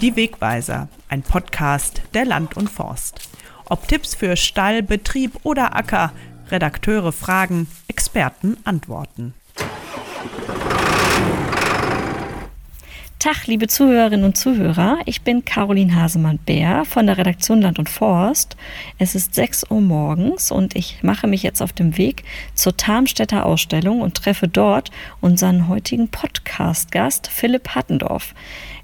Die Wegweiser, ein Podcast der Land und Forst. Ob Tipps für Stall, Betrieb oder Acker, Redakteure fragen, Experten antworten. Tag, liebe Zuhörerinnen und Zuhörer. Ich bin Caroline Hasemann-Bär von der Redaktion Land und Forst. Es ist 6 Uhr morgens und ich mache mich jetzt auf dem Weg zur Tarmstädter Ausstellung und treffe dort unseren heutigen Podcast-Gast Philipp Hattendorf.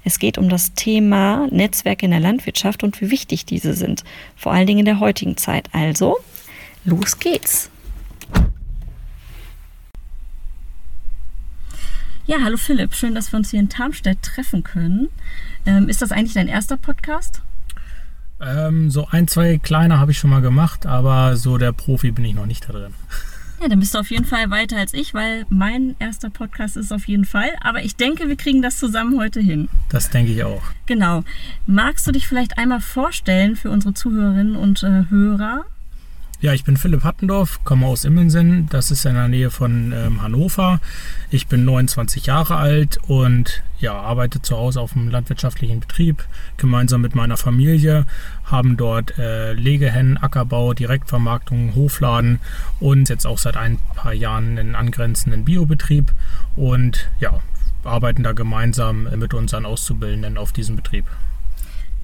Es geht um das Thema Netzwerke in der Landwirtschaft und wie wichtig diese sind, vor allen Dingen in der heutigen Zeit. Also, los geht's. Ja, hallo Philipp, schön, dass wir uns hier in Tarmstedt treffen können. Ähm, ist das eigentlich dein erster Podcast? Ähm, so ein, zwei kleine habe ich schon mal gemacht, aber so der Profi bin ich noch nicht da drin. Ja, dann bist du auf jeden Fall weiter als ich, weil mein erster Podcast ist auf jeden Fall. Aber ich denke, wir kriegen das zusammen heute hin. Das denke ich auch. Genau. Magst du dich vielleicht einmal vorstellen für unsere Zuhörerinnen und äh, Hörer? Ja, ich bin Philipp Hattendorf, komme aus Immensen. Das ist in der Nähe von ähm, Hannover. Ich bin 29 Jahre alt und ja, arbeite zu Hause auf einem landwirtschaftlichen Betrieb gemeinsam mit meiner Familie. Haben dort äh, Legehennen, Ackerbau, Direktvermarktung, Hofladen und jetzt auch seit ein paar Jahren einen angrenzenden Biobetrieb. Und ja, arbeiten da gemeinsam mit unseren Auszubildenden auf diesem Betrieb.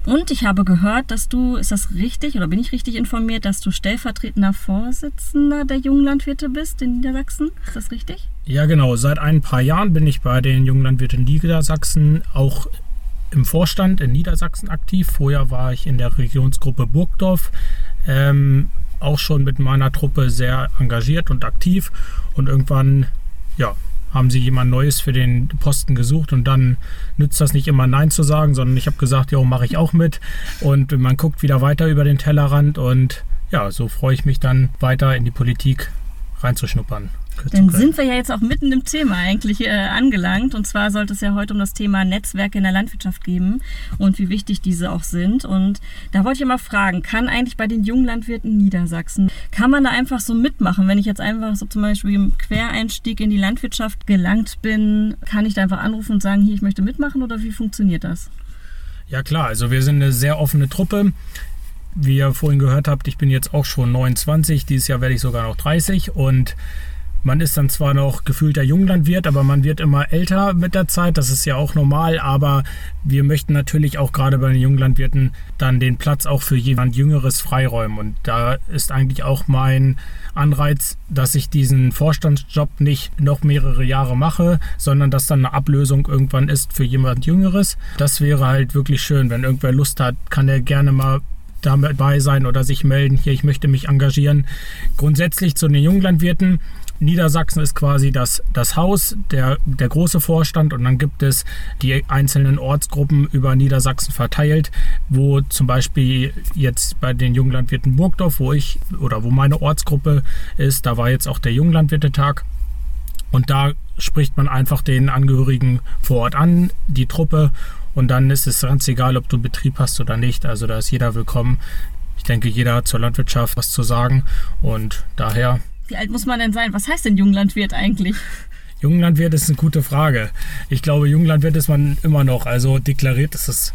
Und ich habe gehört, dass du, ist das richtig oder bin ich richtig informiert, dass du stellvertretender Vorsitzender der Jungen Landwirte bist in Niedersachsen? Ist das richtig? Ja, genau. Seit ein paar Jahren bin ich bei den Jungen Landwirten Niedersachsen auch im Vorstand in Niedersachsen aktiv. Vorher war ich in der Regionsgruppe Burgdorf. Ähm, auch schon mit meiner Truppe sehr engagiert und aktiv. Und irgendwann, ja, haben sie jemand Neues für den Posten gesucht und dann nützt das nicht immer Nein zu sagen, sondern ich habe gesagt, ja, mache ich auch mit und man guckt wieder weiter über den Tellerrand und ja, so freue ich mich dann weiter in die Politik reinzuschnuppern. Dann sind wir ja jetzt auch mitten im Thema eigentlich äh, angelangt. Und zwar sollte es ja heute um das Thema Netzwerke in der Landwirtschaft geben und wie wichtig diese auch sind. Und da wollte ich mal fragen, kann eigentlich bei den jungen Landwirten Niedersachsen, kann man da einfach so mitmachen? Wenn ich jetzt einfach so zum Beispiel im Quereinstieg in die Landwirtschaft gelangt bin, kann ich da einfach anrufen und sagen, hier, ich möchte mitmachen oder wie funktioniert das? Ja klar, also wir sind eine sehr offene Truppe. Wie ihr vorhin gehört habt, ich bin jetzt auch schon 29, dieses Jahr werde ich sogar noch 30 und man ist dann zwar noch gefühlter Junglandwirt, aber man wird immer älter mit der Zeit. Das ist ja auch normal. Aber wir möchten natürlich auch gerade bei den Junglandwirten dann den Platz auch für jemand Jüngeres freiräumen. Und da ist eigentlich auch mein Anreiz, dass ich diesen Vorstandsjob nicht noch mehrere Jahre mache, sondern dass dann eine Ablösung irgendwann ist für jemand Jüngeres. Das wäre halt wirklich schön. Wenn irgendwer Lust hat, kann er gerne mal dabei sein oder sich melden. Hier, ich möchte mich engagieren. Grundsätzlich zu den Junglandwirten Niedersachsen ist quasi das, das Haus, der, der große Vorstand und dann gibt es die einzelnen Ortsgruppen über Niedersachsen verteilt, wo zum Beispiel jetzt bei den Junglandwirten Burgdorf, wo ich oder wo meine Ortsgruppe ist, da war jetzt auch der Junglandwirtetag und da spricht man einfach den Angehörigen vor Ort an, die Truppe und dann ist es ganz egal, ob du Betrieb hast oder nicht. Also da ist jeder willkommen. Ich denke, jeder hat zur Landwirtschaft was zu sagen und daher wie alt muss man denn sein? Was heißt denn Junglandwirt eigentlich? Junglandwirt ist eine gute Frage. Ich glaube, Junglandwirt ist man immer noch. Also deklariert ist es,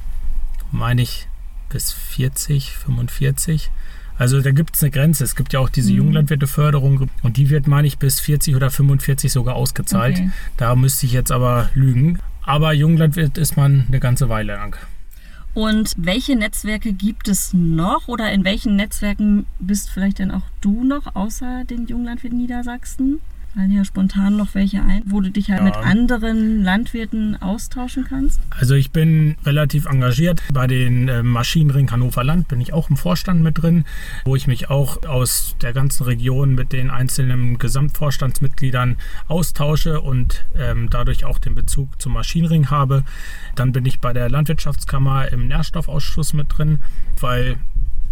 meine ich, bis 40, 45. Also da gibt es eine Grenze. Es gibt ja auch diese mhm. Junglandwirteförderung und die wird, meine ich, bis 40 oder 45 sogar ausgezahlt. Okay. Da müsste ich jetzt aber lügen. Aber Junglandwirt ist man eine ganze Weile lang. Und welche Netzwerke gibt es noch oder in welchen Netzwerken bist vielleicht denn auch du noch außer den Junglandwirten Niedersachsen? Fallen ja spontan noch welche ein, wo du dich halt ja. mit anderen Landwirten austauschen kannst? Also ich bin relativ engagiert. Bei den äh, Maschinenring Hannover Land bin ich auch im Vorstand mit drin, wo ich mich auch aus der ganzen Region mit den einzelnen Gesamtvorstandsmitgliedern austausche und ähm, dadurch auch den Bezug zum Maschinenring habe. Dann bin ich bei der Landwirtschaftskammer im Nährstoffausschuss mit drin, weil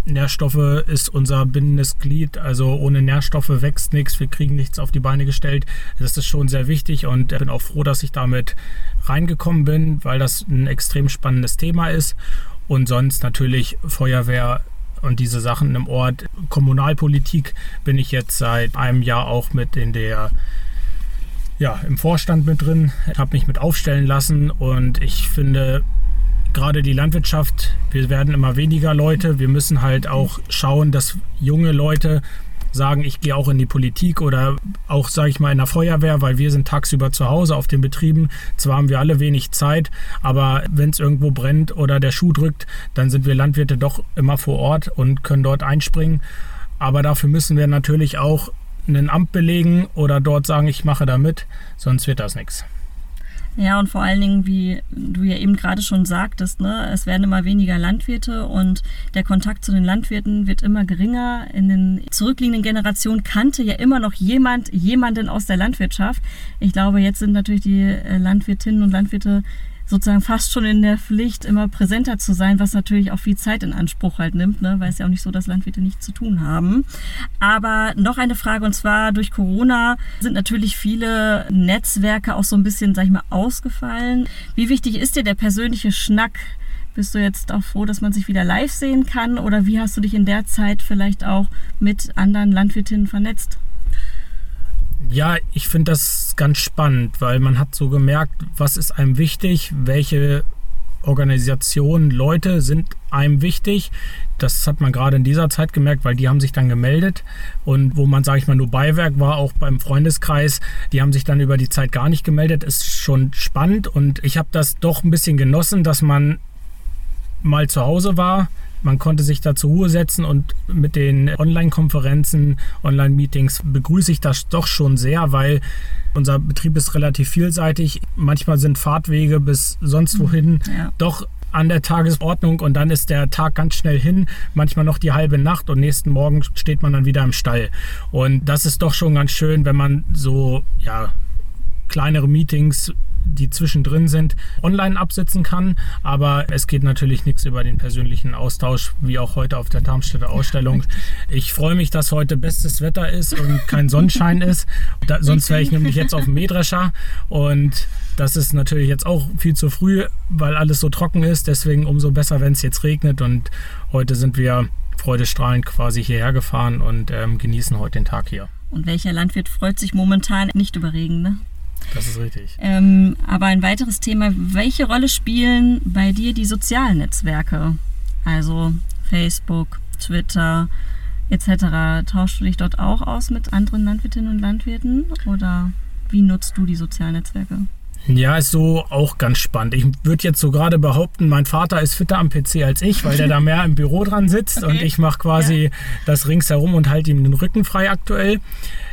Nährstoffe ist unser bindendes Glied. Also ohne Nährstoffe wächst nichts, wir kriegen nichts auf die Beine gestellt. Das ist schon sehr wichtig und ich bin auch froh, dass ich damit reingekommen bin, weil das ein extrem spannendes Thema ist. Und sonst natürlich Feuerwehr und diese Sachen im Ort. Kommunalpolitik bin ich jetzt seit einem Jahr auch mit in der ja, im Vorstand mit drin, habe mich mit aufstellen lassen und ich finde, gerade die Landwirtschaft, wir werden immer weniger Leute. Wir müssen halt auch schauen, dass junge Leute sagen, ich gehe auch in die Politik oder auch, sage ich mal, in der Feuerwehr, weil wir sind tagsüber zu Hause auf den Betrieben. Zwar haben wir alle wenig Zeit, aber wenn es irgendwo brennt oder der Schuh drückt, dann sind wir Landwirte doch immer vor Ort und können dort einspringen. Aber dafür müssen wir natürlich auch ein Amt belegen oder dort sagen, ich mache da mit, sonst wird das nichts. Ja, und vor allen Dingen, wie du ja eben gerade schon sagtest, ne, es werden immer weniger Landwirte und der Kontakt zu den Landwirten wird immer geringer. In den zurückliegenden Generationen kannte ja immer noch jemand jemanden aus der Landwirtschaft. Ich glaube, jetzt sind natürlich die äh, Landwirtinnen und Landwirte sozusagen fast schon in der Pflicht, immer präsenter zu sein, was natürlich auch viel Zeit in Anspruch halt nimmt, ne? weil es ja auch nicht so, dass Landwirte nichts zu tun haben. Aber noch eine Frage und zwar durch Corona sind natürlich viele Netzwerke auch so ein bisschen, sag ich mal, ausgefallen. Wie wichtig ist dir der persönliche Schnack? Bist du jetzt auch froh, dass man sich wieder live sehen kann oder wie hast du dich in der Zeit vielleicht auch mit anderen Landwirtinnen vernetzt? Ja, ich finde das ganz spannend, weil man hat so gemerkt, was ist einem wichtig, welche Organisationen, Leute sind einem wichtig. Das hat man gerade in dieser Zeit gemerkt, weil die haben sich dann gemeldet und wo man, sage ich mal, nur Beiwerk war, auch beim Freundeskreis, die haben sich dann über die Zeit gar nicht gemeldet. Ist schon spannend und ich habe das doch ein bisschen genossen, dass man mal zu Hause war, man konnte sich da zur Ruhe setzen und mit den Online-Konferenzen, Online-Meetings begrüße ich das doch schon sehr, weil unser Betrieb ist relativ vielseitig. Manchmal sind Fahrtwege bis sonst wohin ja. doch an der Tagesordnung und dann ist der Tag ganz schnell hin, manchmal noch die halbe Nacht und nächsten Morgen steht man dann wieder im Stall. Und das ist doch schon ganz schön, wenn man so, ja, kleinere Meetings die zwischendrin sind, online absitzen kann. Aber es geht natürlich nichts über den persönlichen Austausch, wie auch heute auf der Darmstädter Ausstellung. Ich freue mich, dass heute bestes Wetter ist und kein Sonnenschein ist. Da, sonst wäre ich nämlich jetzt auf dem Mähdrescher. Und das ist natürlich jetzt auch viel zu früh, weil alles so trocken ist. Deswegen umso besser, wenn es jetzt regnet. Und heute sind wir freudestrahlend quasi hierher gefahren und ähm, genießen heute den Tag hier. Und welcher Landwirt freut sich momentan nicht über Regen, ne? Das ist richtig. Ähm, aber ein weiteres Thema, welche Rolle spielen bei dir die sozialen Netzwerke? Also Facebook, Twitter etc. Tauschst du dich dort auch aus mit anderen Landwirtinnen und Landwirten oder wie nutzt du die sozialen Netzwerke? Ja, ist so auch ganz spannend. Ich würde jetzt so gerade behaupten, mein Vater ist fitter am PC als ich, weil der da mehr im Büro dran sitzt okay. und ich mache quasi ja. das ringsherum und halte ihm den Rücken frei aktuell.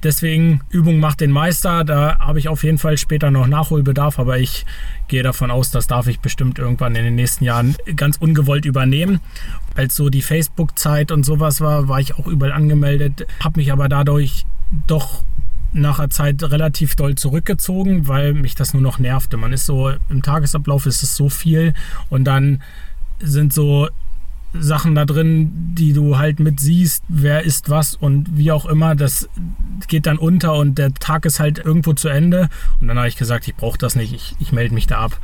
Deswegen Übung macht den Meister. Da habe ich auf jeden Fall später noch Nachholbedarf, aber ich gehe davon aus, das darf ich bestimmt irgendwann in den nächsten Jahren ganz ungewollt übernehmen. Als so die Facebook-Zeit und sowas war, war ich auch überall angemeldet, habe mich aber dadurch doch nach einer Zeit relativ doll zurückgezogen, weil mich das nur noch nervte. Man ist so, im Tagesablauf ist es so viel und dann sind so Sachen da drin, die du halt mit siehst, wer ist was und wie auch immer, das geht dann unter und der Tag ist halt irgendwo zu Ende. Und dann habe ich gesagt, ich brauche das nicht, ich, ich melde mich da ab.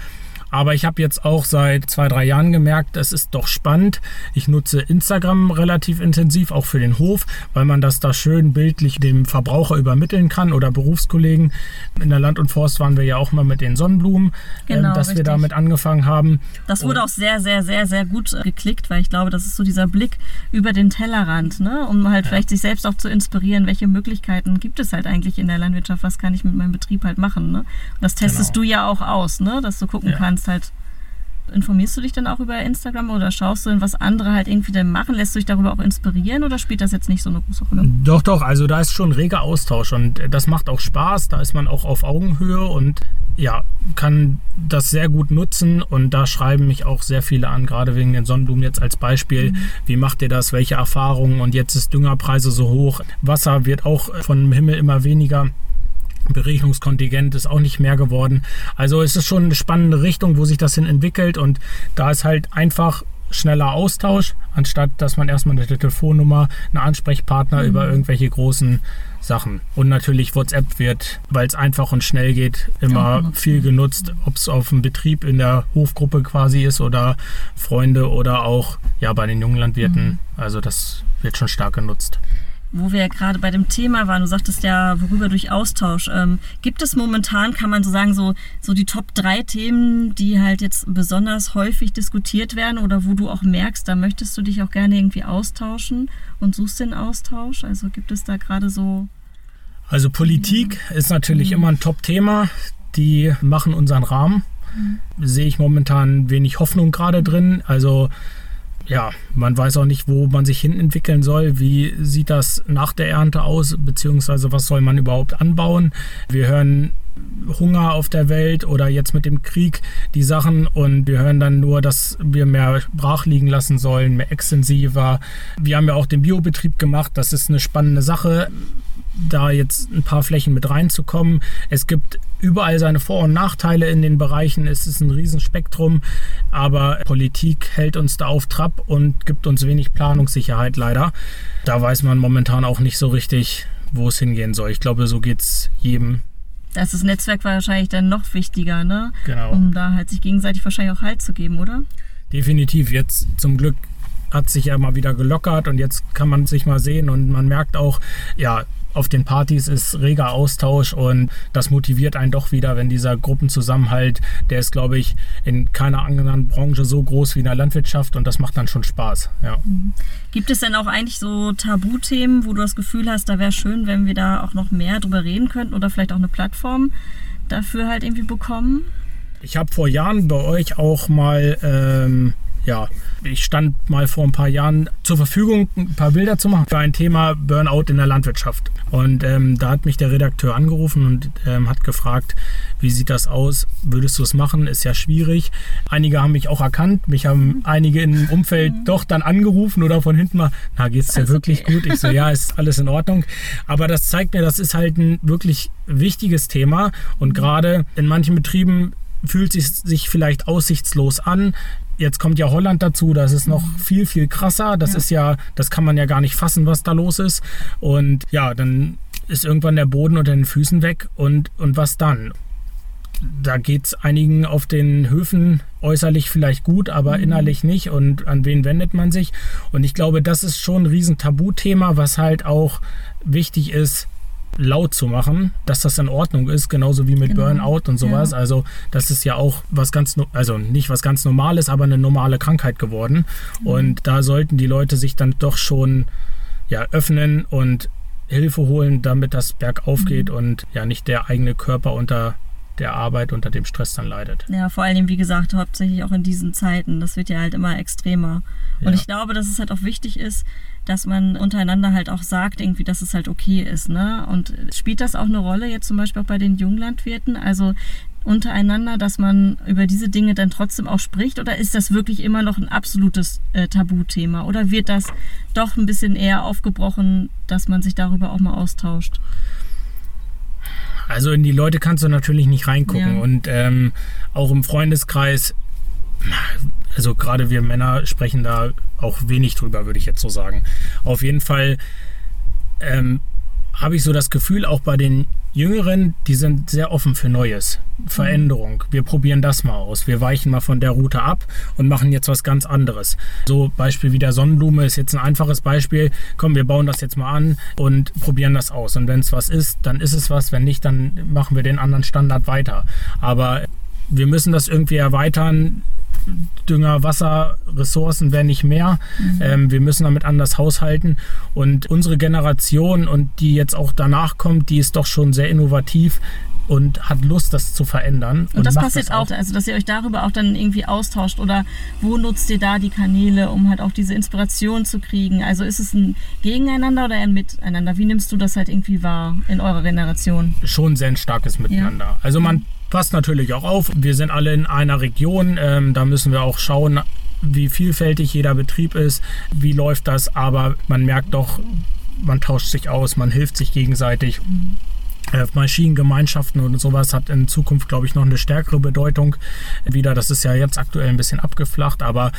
Aber ich habe jetzt auch seit zwei, drei Jahren gemerkt, es ist doch spannend. Ich nutze Instagram relativ intensiv, auch für den Hof, weil man das da schön bildlich dem Verbraucher übermitteln kann oder Berufskollegen. In der Land und Forst waren wir ja auch mal mit den Sonnenblumen, ähm, genau, ähm, dass richtig. wir damit angefangen haben. Das wurde und auch sehr, sehr, sehr, sehr gut äh, geklickt, weil ich glaube, das ist so dieser Blick über den Tellerrand, ne? um halt ja. vielleicht sich selbst auch zu inspirieren, welche Möglichkeiten gibt es halt eigentlich in der Landwirtschaft, was kann ich mit meinem Betrieb halt machen. Ne? Und das testest genau. du ja auch aus, ne? dass du gucken ja. kannst, kannst halt informierst du dich dann auch über Instagram oder schaust du, was andere halt irgendwie dann machen? Lässt du dich darüber auch inspirieren oder spielt das jetzt nicht so eine große Rolle? Doch, doch, also da ist schon reger Austausch und das macht auch Spaß. Da ist man auch auf Augenhöhe und ja, kann das sehr gut nutzen und da schreiben mich auch sehr viele an, gerade wegen den Sonnenblumen jetzt als Beispiel. Mhm. Wie macht ihr das? Welche Erfahrungen? Und jetzt ist Düngerpreise so hoch. Wasser wird auch vom Himmel immer weniger. Beregnungskontingent ist auch nicht mehr geworden. Also es ist schon eine spannende Richtung, wo sich das hin entwickelt und da ist halt einfach schneller Austausch, anstatt dass man erstmal eine Telefonnummer, einen Ansprechpartner mhm. über irgendwelche großen Sachen. Und natürlich WhatsApp wird, weil es einfach und schnell geht, immer ja, viel genutzt, ob es auf dem Betrieb in der Hofgruppe quasi ist oder Freunde oder auch ja bei den jungen Landwirten. Mhm. Also das wird schon stark genutzt. Wo wir ja gerade bei dem Thema waren, du sagtest ja, worüber durch Austausch. Ähm, gibt es momentan, kann man so sagen, so, so die Top drei Themen, die halt jetzt besonders häufig diskutiert werden oder wo du auch merkst, da möchtest du dich auch gerne irgendwie austauschen und suchst den Austausch? Also gibt es da gerade so. Also Politik mhm. ist natürlich mhm. immer ein Top-Thema. Die machen unseren Rahmen. Mhm. Sehe ich momentan wenig Hoffnung gerade drin. Also ja, man weiß auch nicht, wo man sich hin entwickeln soll. Wie sieht das nach der Ernte aus, beziehungsweise was soll man überhaupt anbauen? Wir hören Hunger auf der Welt oder jetzt mit dem Krieg die Sachen und wir hören dann nur, dass wir mehr brach liegen lassen sollen, mehr extensiver. Wir haben ja auch den Biobetrieb gemacht, das ist eine spannende Sache da jetzt ein paar Flächen mit reinzukommen. Es gibt überall seine Vor- und Nachteile in den Bereichen. Es ist ein Riesenspektrum, aber Politik hält uns da auf Trab und gibt uns wenig Planungssicherheit leider. Da weiß man momentan auch nicht so richtig, wo es hingehen soll. Ich glaube, so geht es jedem. Das ist Netzwerk wahrscheinlich dann noch wichtiger, ne? Genau. Um da halt sich gegenseitig wahrscheinlich auch Halt zu geben, oder? Definitiv. Jetzt zum Glück hat sich ja mal wieder gelockert und jetzt kann man sich mal sehen und man merkt auch, ja, auf den Partys ist reger Austausch und das motiviert einen doch wieder, wenn dieser Gruppenzusammenhalt, der ist, glaube ich, in keiner anderen Branche so groß wie in der Landwirtschaft und das macht dann schon Spaß. Ja. Mhm. Gibt es denn auch eigentlich so Tabuthemen, wo du das Gefühl hast, da wäre schön, wenn wir da auch noch mehr drüber reden könnten oder vielleicht auch eine Plattform dafür halt irgendwie bekommen? Ich habe vor Jahren bei euch auch mal ähm, ja, ich stand mal vor ein paar Jahren zur Verfügung, ein paar Bilder zu machen für ein Thema Burnout in der Landwirtschaft. Und ähm, da hat mich der Redakteur angerufen und ähm, hat gefragt, wie sieht das aus? Würdest du es machen? Ist ja schwierig. Einige haben mich auch erkannt. Mich haben einige im Umfeld mhm. doch dann angerufen oder von hinten mal, na, geht es dir wirklich okay. gut? Ich so, ja, ist alles in Ordnung. Aber das zeigt mir, das ist halt ein wirklich wichtiges Thema. Und gerade in manchen Betrieben fühlt es sich vielleicht aussichtslos an. Jetzt kommt ja Holland dazu, das ist noch viel, viel krasser. Das ja. ist ja, das kann man ja gar nicht fassen, was da los ist. Und ja, dann ist irgendwann der Boden unter den Füßen weg und, und was dann? Da geht es einigen auf den Höfen äußerlich vielleicht gut, aber mhm. innerlich nicht. Und an wen wendet man sich? Und ich glaube, das ist schon ein riesen Tabuthema, was halt auch wichtig ist, laut zu machen, dass das in Ordnung ist, genauso wie mit genau. Burnout und sowas. Ja. Also das ist ja auch was ganz, also nicht was ganz Normales, aber eine normale Krankheit geworden. Mhm. Und da sollten die Leute sich dann doch schon ja, öffnen und Hilfe holen, damit das bergauf geht mhm. und ja nicht der eigene Körper unter der Arbeit unter dem Stress dann leidet. Ja, vor allem, wie gesagt, hauptsächlich auch in diesen Zeiten. Das wird ja halt immer extremer. Ja. Und ich glaube, dass es halt auch wichtig ist, dass man untereinander halt auch sagt, irgendwie, dass es halt okay ist. Ne? Und spielt das auch eine Rolle jetzt zum Beispiel auch bei den Junglandwirten? Also untereinander, dass man über diese Dinge dann trotzdem auch spricht? Oder ist das wirklich immer noch ein absolutes äh, Tabuthema? Oder wird das doch ein bisschen eher aufgebrochen, dass man sich darüber auch mal austauscht? Also in die Leute kannst du natürlich nicht reingucken. Ja. Und ähm, auch im Freundeskreis, also gerade wir Männer sprechen da auch wenig drüber, würde ich jetzt so sagen. Auf jeden Fall ähm, habe ich so das Gefühl, auch bei den Jüngeren, die sind sehr offen für Neues, Veränderung. Wir probieren das mal aus. Wir weichen mal von der Route ab und machen jetzt was ganz anderes. So Beispiel wie der Sonnenblume ist jetzt ein einfaches Beispiel. Komm, wir bauen das jetzt mal an und probieren das aus. Und wenn es was ist, dann ist es was. Wenn nicht, dann machen wir den anderen Standard weiter. Aber wir müssen das irgendwie erweitern. Dünger, Wasser, Ressourcen werden nicht mehr. Mhm. Ähm, wir müssen damit anders haushalten. Und unsere Generation und die jetzt auch danach kommt, die ist doch schon sehr innovativ und hat Lust, das zu verändern. Und, und das passiert das auch, also dass ihr euch darüber auch dann irgendwie austauscht oder wo nutzt ihr da die Kanäle, um halt auch diese Inspiration zu kriegen? Also ist es ein Gegeneinander oder ein Miteinander? Wie nimmst du das halt irgendwie wahr in eurer Generation? Schon sehr ein starkes Miteinander. Ja. Also man passt natürlich auch auf. Wir sind alle in einer Region. Ähm, da müssen wir auch schauen, wie vielfältig jeder Betrieb ist, wie läuft das. Aber man merkt doch, man tauscht sich aus, man hilft sich gegenseitig. Äh, Maschinengemeinschaften und sowas hat in Zukunft, glaube ich, noch eine stärkere Bedeutung wieder. Das ist ja jetzt aktuell ein bisschen abgeflacht, aber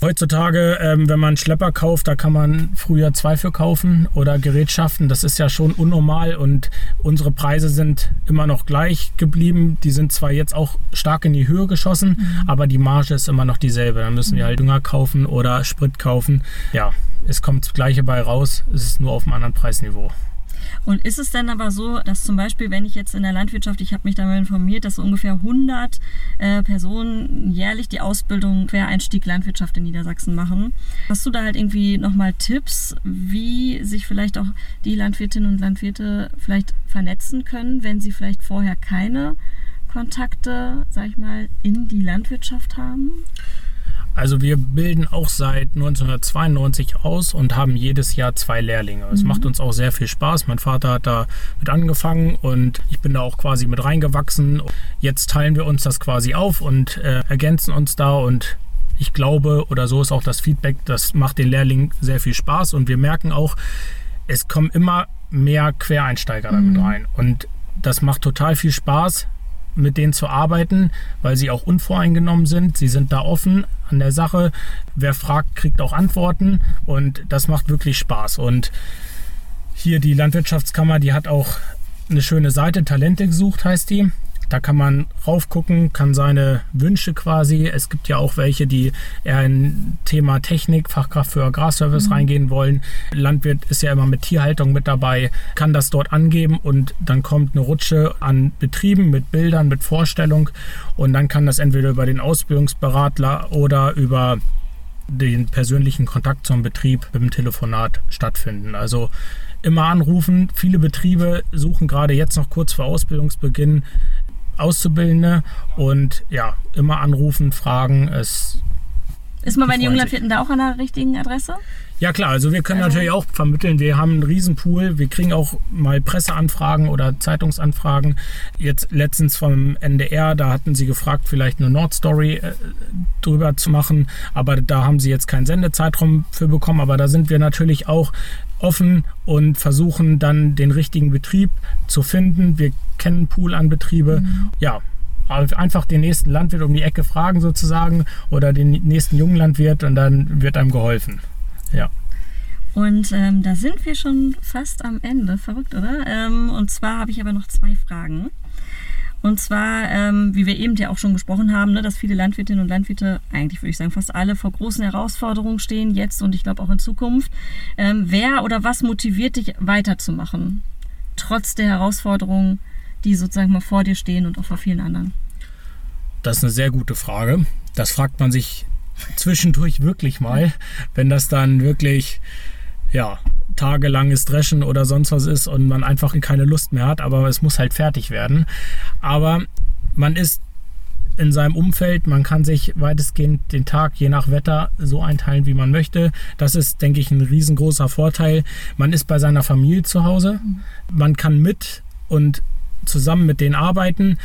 Heutzutage, ähm, wenn man einen Schlepper kauft, da kann man früher zwei für kaufen oder Gerätschaften. Das ist ja schon unnormal und unsere Preise sind immer noch gleich geblieben. Die sind zwar jetzt auch stark in die Höhe geschossen, mhm. aber die Marge ist immer noch dieselbe. Da müssen wir halt Dünger kaufen oder Sprit kaufen. Ja, es kommt das Gleiche bei raus. Es ist nur auf einem anderen Preisniveau. Und ist es dann aber so, dass zum Beispiel, wenn ich jetzt in der Landwirtschaft, ich habe mich da mal informiert, dass so ungefähr 100 äh, Personen jährlich die Ausbildung Quereinstieg Landwirtschaft in Niedersachsen machen. Hast du da halt irgendwie nochmal Tipps, wie sich vielleicht auch die Landwirtinnen und Landwirte vielleicht vernetzen können, wenn sie vielleicht vorher keine Kontakte, sag ich mal, in die Landwirtschaft haben? Also wir bilden auch seit 1992 aus und haben jedes Jahr zwei Lehrlinge. Es mhm. macht uns auch sehr viel Spaß. Mein Vater hat da mit angefangen und ich bin da auch quasi mit reingewachsen. Jetzt teilen wir uns das quasi auf und äh, ergänzen uns da und ich glaube, oder so ist auch das Feedback, das macht den Lehrlingen sehr viel Spaß und wir merken auch, es kommen immer mehr Quereinsteiger damit mhm. rein und das macht total viel Spaß mit denen zu arbeiten, weil sie auch unvoreingenommen sind. Sie sind da offen an der Sache. Wer fragt, kriegt auch Antworten und das macht wirklich Spaß. Und hier die Landwirtschaftskammer, die hat auch eine schöne Seite, Talente gesucht heißt die. Da kann man raufgucken, kann seine Wünsche quasi. Es gibt ja auch welche, die eher in Thema Technik, Fachkraft für Agrarservice mhm. reingehen wollen. Landwirt ist ja immer mit Tierhaltung mit dabei, kann das dort angeben und dann kommt eine Rutsche an Betrieben mit Bildern, mit Vorstellung und dann kann das entweder über den Ausbildungsberater oder über den persönlichen Kontakt zum Betrieb mit dem Telefonat stattfinden. Also immer anrufen. Viele Betriebe suchen gerade jetzt noch kurz vor Ausbildungsbeginn Auszubildende und ja, immer anrufen, fragen. Es ist man bei den Junglandwirten da auch an der richtigen Adresse? Ja klar, also wir können also. natürlich auch vermitteln. Wir haben einen Riesenpool. Wir kriegen auch mal Presseanfragen oder Zeitungsanfragen. Jetzt letztens vom NDR, da hatten sie gefragt, vielleicht eine Nordstory äh, drüber zu machen. Aber da haben sie jetzt keinen Sendezeitraum für bekommen. Aber da sind wir natürlich auch offen und versuchen dann den richtigen Betrieb zu finden. Wir kennen einen Pool an Betriebe. Mhm. Ja, einfach den nächsten Landwirt um die Ecke fragen sozusagen oder den nächsten jungen Landwirt und dann wird einem geholfen. Ja. Und ähm, da sind wir schon fast am Ende. Verrückt, oder? Ähm, und zwar habe ich aber noch zwei Fragen. Und zwar, ähm, wie wir eben ja auch schon gesprochen haben, ne, dass viele Landwirtinnen und Landwirte, eigentlich würde ich sagen fast alle, vor großen Herausforderungen stehen, jetzt und ich glaube auch in Zukunft. Ähm, wer oder was motiviert dich weiterzumachen, trotz der Herausforderungen, die sozusagen mal vor dir stehen und auch vor vielen anderen? Das ist eine sehr gute Frage. Das fragt man sich zwischendurch wirklich mal, wenn das dann wirklich, ja, tagelanges Dreschen oder sonst was ist und man einfach keine Lust mehr hat, aber es muss halt fertig werden. Aber man ist in seinem Umfeld, man kann sich weitestgehend den Tag je nach Wetter so einteilen, wie man möchte. Das ist, denke ich, ein riesengroßer Vorteil. Man ist bei seiner Familie zu Hause, man kann mit und zusammen mit denen arbeiten.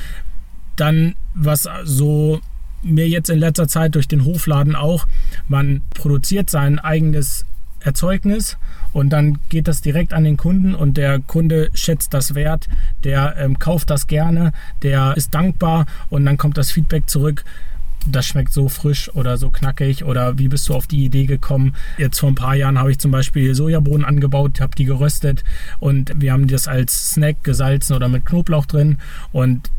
Dann, was so mir jetzt in letzter Zeit durch den Hofladen auch, man produziert sein eigenes Erzeugnis und dann geht das direkt an den Kunden und der Kunde schätzt das wert, der ähm, kauft das gerne, der ist dankbar und dann kommt das Feedback zurück. Das schmeckt so frisch oder so knackig oder wie bist du auf die Idee gekommen? Jetzt vor ein paar Jahren habe ich zum Beispiel Sojabohnen angebaut, habe die geröstet und wir haben das als Snack gesalzen oder mit Knoblauch drin und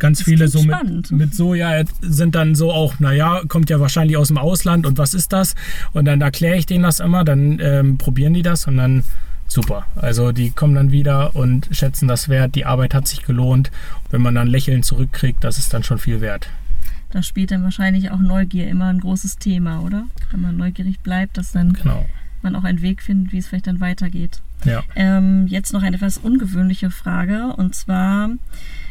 ganz viele so mit, mit Soja sind dann so auch, naja, kommt ja wahrscheinlich aus dem Ausland und was ist das? Und dann erkläre ich denen das immer, dann ähm, probieren die das und dann super. Also die kommen dann wieder und schätzen das wert, die Arbeit hat sich gelohnt. Wenn man dann Lächeln zurückkriegt, das ist dann schon viel wert. Da spielt dann wahrscheinlich auch Neugier immer ein großes Thema, oder? Wenn man neugierig bleibt, dass dann genau. man auch einen Weg findet, wie es vielleicht dann weitergeht. Ja. Ähm, jetzt noch eine etwas ungewöhnliche Frage und zwar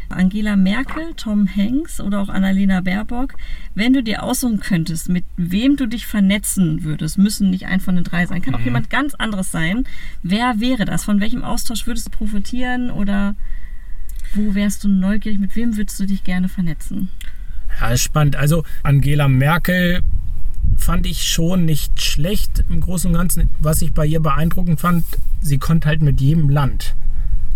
Angela Merkel, Tom Hanks oder auch Annalena Baerbock, wenn du dir aussuchen könntest, mit wem du dich vernetzen würdest, müssen nicht ein von den drei sein, kann auch mhm. jemand ganz anderes sein. Wer wäre das? Von welchem Austausch würdest du profitieren oder wo wärst du neugierig? Mit wem würdest du dich gerne vernetzen? Ja, spannend. Also Angela Merkel fand ich schon nicht schlecht im Großen und Ganzen. Was ich bei ihr beeindruckend fand, sie konnte halt mit jedem Land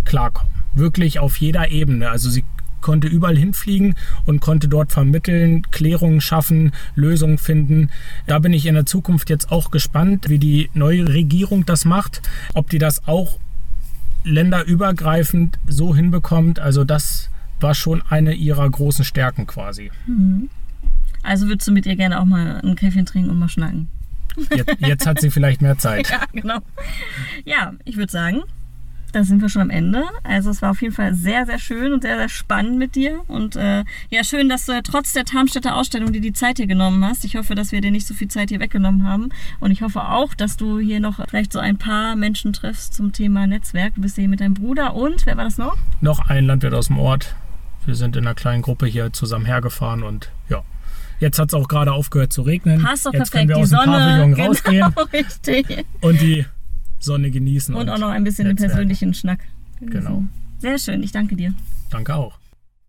klarkommen wirklich auf jeder Ebene. Also sie konnte überall hinfliegen und konnte dort vermitteln, Klärungen schaffen, Lösungen finden. Da bin ich in der Zukunft jetzt auch gespannt, wie die neue Regierung das macht, ob die das auch länderübergreifend so hinbekommt. Also das war schon eine ihrer großen Stärken quasi. Mhm. Also würdest du mit ihr gerne auch mal ein Käffchen trinken und mal schnacken? Jetzt, jetzt hat sie vielleicht mehr Zeit. Ja, genau. Ja, ich würde sagen, da sind wir schon am Ende. Also es war auf jeden Fall sehr, sehr schön und sehr, sehr spannend mit dir. Und äh, ja, schön, dass du ja trotz der Tarmstädter Ausstellung dir die Zeit hier genommen hast. Ich hoffe, dass wir dir nicht so viel Zeit hier weggenommen haben. Und ich hoffe auch, dass du hier noch vielleicht so ein paar Menschen triffst zum Thema Netzwerk. Du bist hier mit deinem Bruder und, wer war das noch? Noch ein Landwirt aus dem Ort. Wir sind in einer kleinen Gruppe hier zusammen hergefahren und ja. Jetzt hat es auch gerade aufgehört zu regnen. Passt doch Jetzt perfekt. können wir die aus dem Sonne. Pavillon genau, rausgehen richtig. und die Sonne genießen. Und auch noch ein bisschen den Netzwerk. persönlichen Schnack. genießen. Genau. Sehr schön. Ich danke dir. Danke auch.